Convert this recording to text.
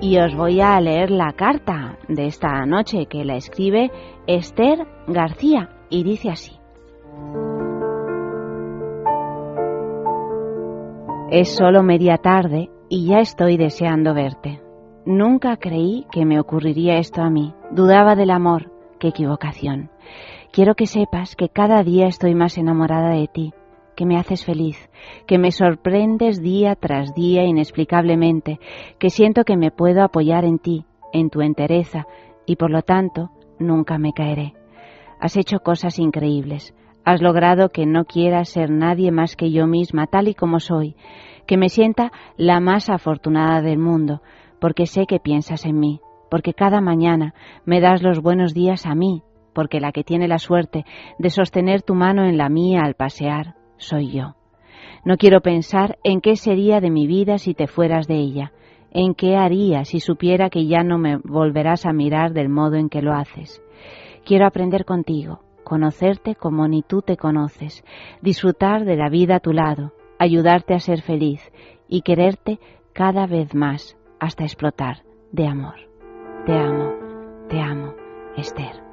y os voy a leer la carta de esta noche que la escribe Esther García y dice así. Es solo media tarde y ya estoy deseando verte. Nunca creí que me ocurriría esto a mí. Dudaba del amor. Qué equivocación. Quiero que sepas que cada día estoy más enamorada de ti, que me haces feliz, que me sorprendes día tras día inexplicablemente, que siento que me puedo apoyar en ti, en tu entereza, y por lo tanto nunca me caeré. Has hecho cosas increíbles. Has logrado que no quiera ser nadie más que yo misma, tal y como soy, que me sienta la más afortunada del mundo, porque sé que piensas en mí, porque cada mañana me das los buenos días a mí, porque la que tiene la suerte de sostener tu mano en la mía al pasear soy yo. No quiero pensar en qué sería de mi vida si te fueras de ella, en qué haría si supiera que ya no me volverás a mirar del modo en que lo haces. Quiero aprender contigo, conocerte como ni tú te conoces, disfrutar de la vida a tu lado, ayudarte a ser feliz y quererte cada vez más hasta explotar de amor. Te amo, te amo, Esther.